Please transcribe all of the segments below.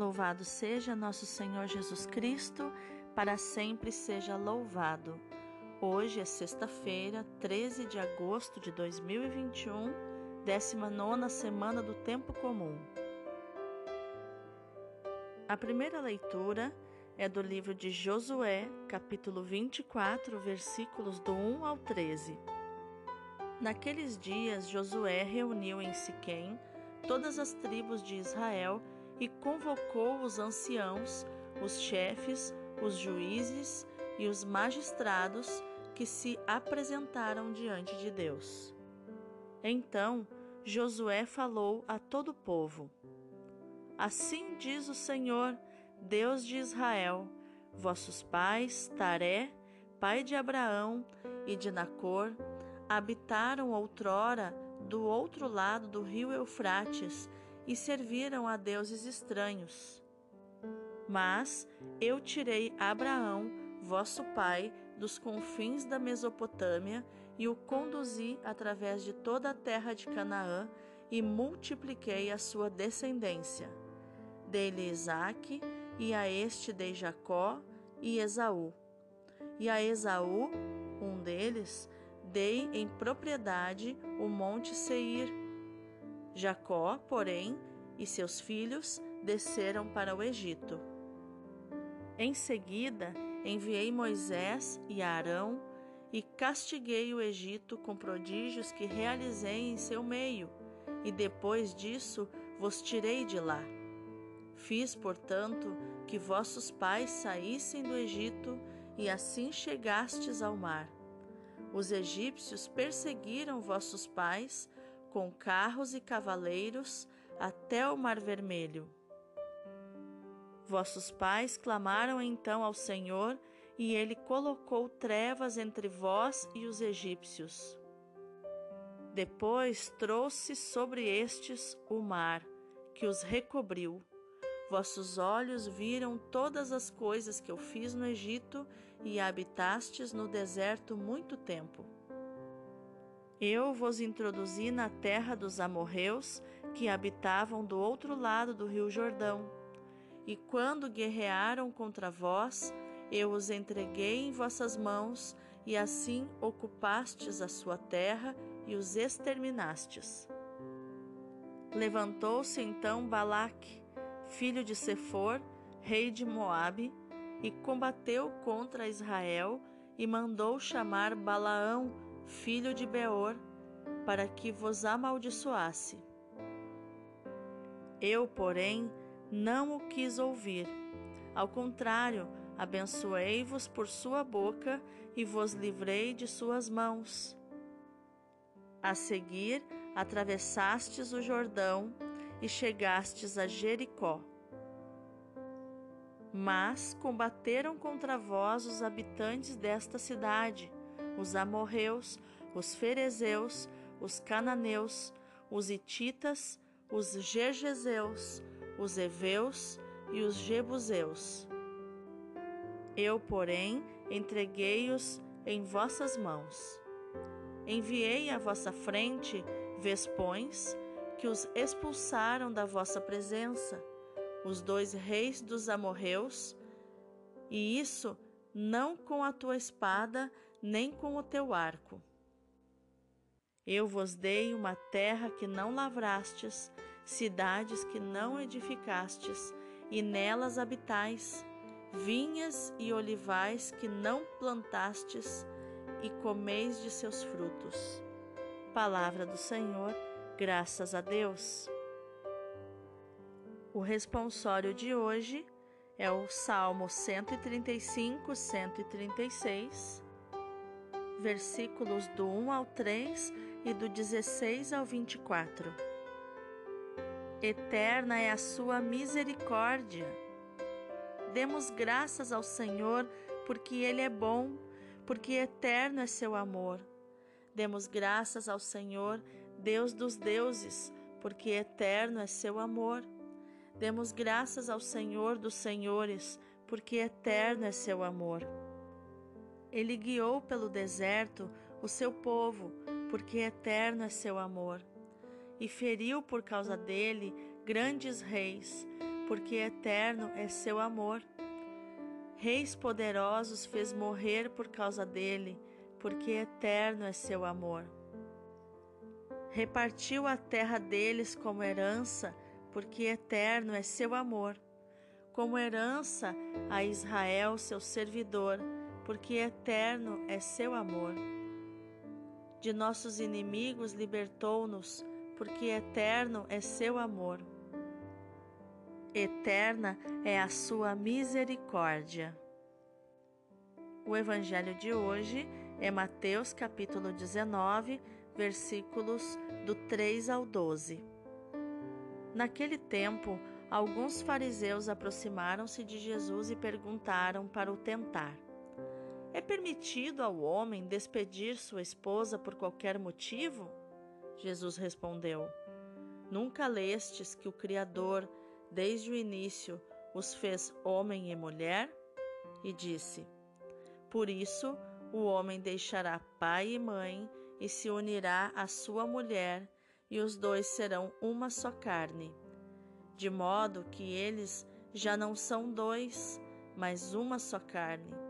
Louvado seja nosso Senhor Jesus Cristo, para sempre seja louvado. Hoje é sexta-feira, 13 de agosto de 2021, 19 semana do Tempo Comum. A primeira leitura é do livro de Josué, capítulo 24, versículos do 1 ao 13. Naqueles dias, Josué reuniu em Siquém todas as tribos de Israel e convocou os anciãos, os chefes, os juízes e os magistrados que se apresentaram diante de Deus. Então Josué falou a todo o povo: Assim diz o Senhor, Deus de Israel: Vossos pais, Taré, pai de Abraão e de Nacor, habitaram outrora do outro lado do rio Eufrates e serviram a deuses estranhos. Mas eu tirei Abraão, vosso pai, dos confins da Mesopotâmia e o conduzi através de toda a terra de Canaã e multipliquei a sua descendência. Dei-lhe Isaque, e a este dei Jacó e Esaú. E a Esaú, um deles, dei em propriedade o monte Seir. Jacó, porém, e seus filhos desceram para o Egito. Em seguida, enviei Moisés e Arão e castiguei o Egito com prodígios que realizei em seu meio, e depois disso vos tirei de lá. Fiz, portanto, que vossos pais saíssem do Egito e assim chegastes ao mar. Os egípcios perseguiram vossos pais com carros e cavaleiros até o Mar Vermelho. Vossos pais clamaram então ao Senhor, e ele colocou trevas entre vós e os egípcios. Depois trouxe sobre estes o mar, que os recobriu. Vossos olhos viram todas as coisas que eu fiz no Egito e habitastes no deserto muito tempo. Eu vos introduzi na terra dos amorreus que habitavam do outro lado do rio Jordão. E quando guerrearam contra vós, eu os entreguei em vossas mãos, e assim ocupastes a sua terra e os exterminastes. Levantou-se então Balaque, filho de Sefor, rei de Moabe, e combateu contra Israel e mandou chamar Balaão, filho de Beor, para que vos amaldiçoasse. Eu, porém, não o quis ouvir. Ao contrário, abençoei-vos por sua boca e vos livrei de suas mãos. A seguir, atravessastes o Jordão e chegastes a Jericó. Mas combateram contra vós os habitantes desta cidade, os amorreus, os ferezeus, os cananeus, os ititas, os Gergeseus, os Eveus e os Jebuseus. Eu, porém, entreguei-os em vossas mãos. Enviei à vossa frente vespões que os expulsaram da vossa presença, os dois reis dos amorreus, e isso não com a tua espada, nem com o teu arco eu vos dei uma terra que não lavrastes, cidades que não edificastes, e nelas habitais, vinhas e olivais que não plantastes, e comeis de seus frutos. Palavra do Senhor, graças a Deus. O responsório de hoje é o Salmo 135, 136, versículos do 1 ao 3 e do 16 ao 24. Eterna é a sua misericórdia. Demos graças ao Senhor, porque Ele é bom, porque eterno é seu amor. Demos graças ao Senhor, Deus dos deuses, porque eterno é seu amor. Demos graças ao Senhor dos senhores, porque eterno é seu amor. Ele guiou pelo deserto o seu povo, porque eterno é seu amor. E feriu por causa dele grandes reis, porque eterno é seu amor. Reis poderosos fez morrer por causa dele, porque eterno é seu amor. Repartiu a terra deles como herança, porque eterno é seu amor. Como herança a Israel, seu servidor, porque eterno é seu amor. De nossos inimigos libertou-nos, porque eterno é seu amor. Eterna é a sua misericórdia. O evangelho de hoje é Mateus capítulo 19, versículos do 3 ao 12. Naquele tempo, alguns fariseus aproximaram-se de Jesus e perguntaram para o tentar: É permitido ao homem despedir sua esposa por qualquer motivo? Jesus respondeu: Nunca lestes que o Criador, desde o início, os fez homem e mulher? E disse: Por isso, o homem deixará pai e mãe e se unirá à sua mulher, e os dois serão uma só carne. De modo que eles já não são dois, mas uma só carne.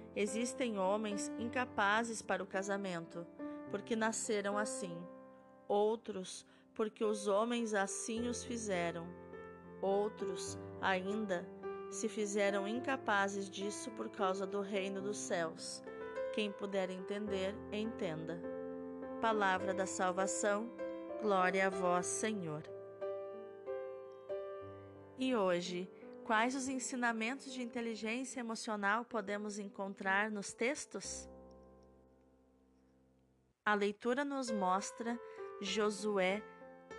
existem homens incapazes para o casamento, porque nasceram assim, outros, porque os homens assim os fizeram, outros, ainda, se fizeram incapazes disso por causa do reino dos céus. Quem puder entender, entenda. Palavra da salvação, glória a vós, Senhor. E hoje, quais os ensinamentos de inteligência emocional podemos encontrar nos textos? A leitura nos mostra Josué,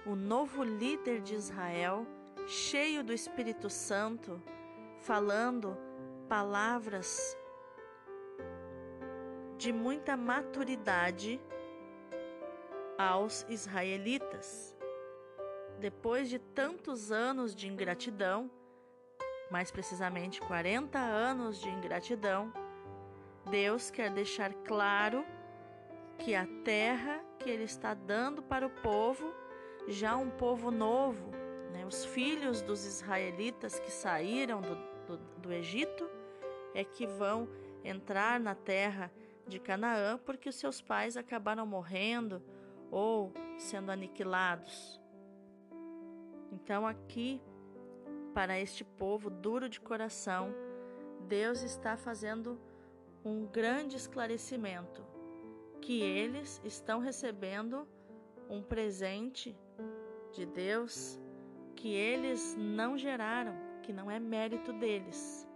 o novo líder de Israel, cheio do Espírito Santo, falando palavras de muita maturidade aos israelitas. Depois de tantos anos de ingratidão, mais precisamente 40 anos de ingratidão, Deus quer deixar claro que a terra que Ele está dando para o povo, já um povo novo, né, os filhos dos israelitas que saíram do, do, do Egito, é que vão entrar na terra de Canaã porque os seus pais acabaram morrendo ou sendo aniquilados. Então, aqui, para este povo duro de coração, Deus está fazendo um grande esclarecimento que eles estão recebendo um presente de Deus que eles não geraram, que não é mérito deles.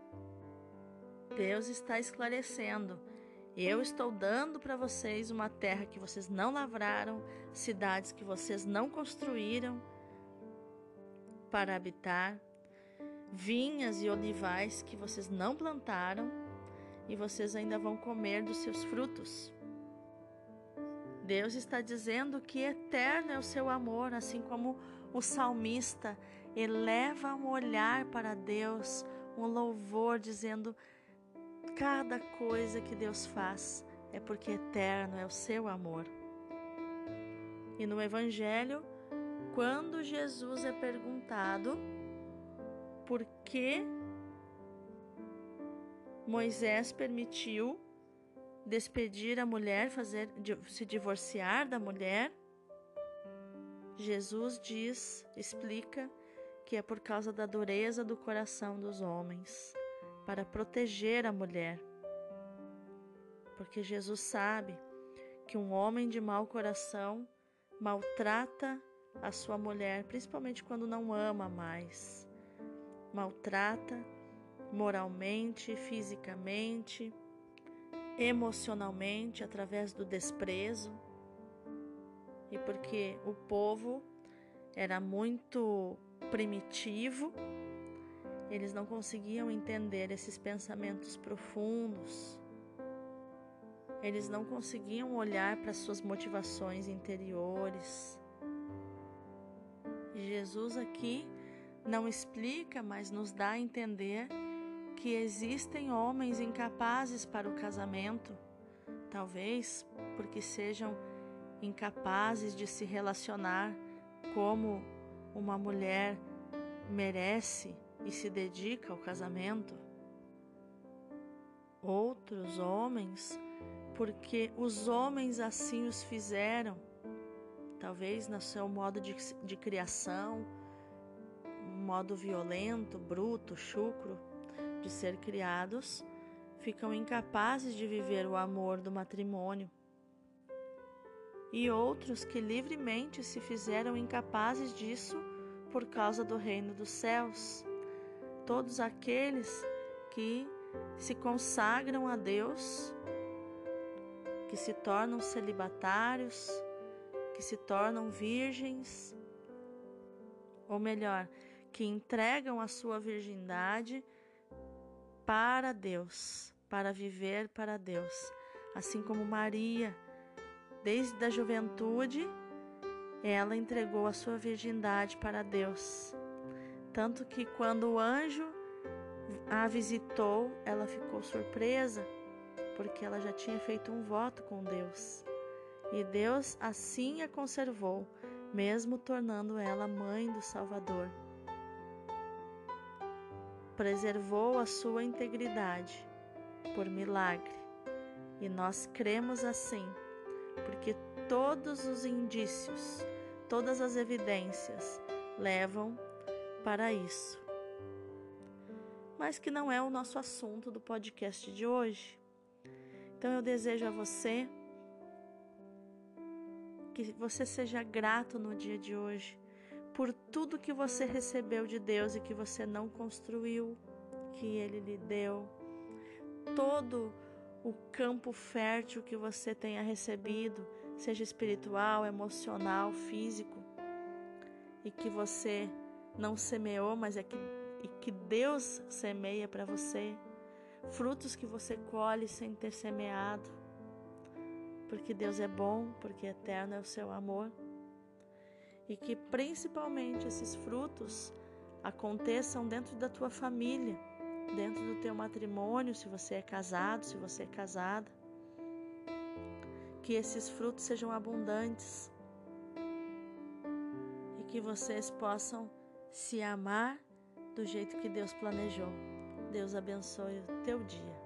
Deus está esclarecendo eu estou dando para vocês uma terra que vocês não lavraram, cidades que vocês não construíram para habitar, vinhas e olivais que vocês não plantaram e vocês ainda vão comer dos seus frutos. Deus está dizendo que eterno é o seu amor, assim como o salmista eleva um olhar para Deus, um louvor, dizendo: Cada coisa que Deus faz é porque eterno é o seu amor. E no Evangelho, quando Jesus é perguntado por que Moisés permitiu despedir a mulher, fazer se divorciar da mulher, Jesus diz, explica que é por causa da dureza do coração dos homens para proteger a mulher. Porque Jesus sabe que um homem de mau coração maltrata a sua mulher, principalmente quando não ama mais. Maltrata moralmente, fisicamente, emocionalmente, através do desprezo. E porque o povo era muito primitivo, eles não conseguiam entender esses pensamentos profundos. Eles não conseguiam olhar para suas motivações interiores. Jesus aqui não explica, mas nos dá a entender que existem homens incapazes para o casamento, talvez porque sejam incapazes de se relacionar como uma mulher merece e se dedica ao casamento. Outros homens, porque os homens assim os fizeram, talvez no seu modo de, de criação, modo violento, bruto, chucro de ser criados, ficam incapazes de viver o amor do matrimônio e outros que livremente se fizeram incapazes disso por causa do reino dos céus. Todos aqueles que se consagram a Deus, que se tornam celibatários, que se tornam virgens, ou melhor, que entregam a sua virgindade para Deus, para viver para Deus, assim como Maria Desde a juventude, ela entregou a sua virgindade para Deus. Tanto que quando o anjo a visitou, ela ficou surpresa, porque ela já tinha feito um voto com Deus. E Deus assim a conservou, mesmo tornando ela mãe do Salvador. Preservou a sua integridade por milagre. E nós cremos assim porque todos os indícios, todas as evidências levam para isso. Mas que não é o nosso assunto do podcast de hoje. Então eu desejo a você que você seja grato no dia de hoje por tudo que você recebeu de Deus e que você não construiu, que Ele lhe deu. Todo o campo fértil que você tenha recebido, seja espiritual, emocional, físico, e que você não semeou, mas é que, e que Deus semeia para você, frutos que você colhe sem ter semeado, porque Deus é bom, porque eterno é o seu amor, e que principalmente esses frutos aconteçam dentro da tua família dentro do teu matrimônio, se você é casado, se você é casada. Que esses frutos sejam abundantes e que vocês possam se amar do jeito que Deus planejou. Deus abençoe o teu dia.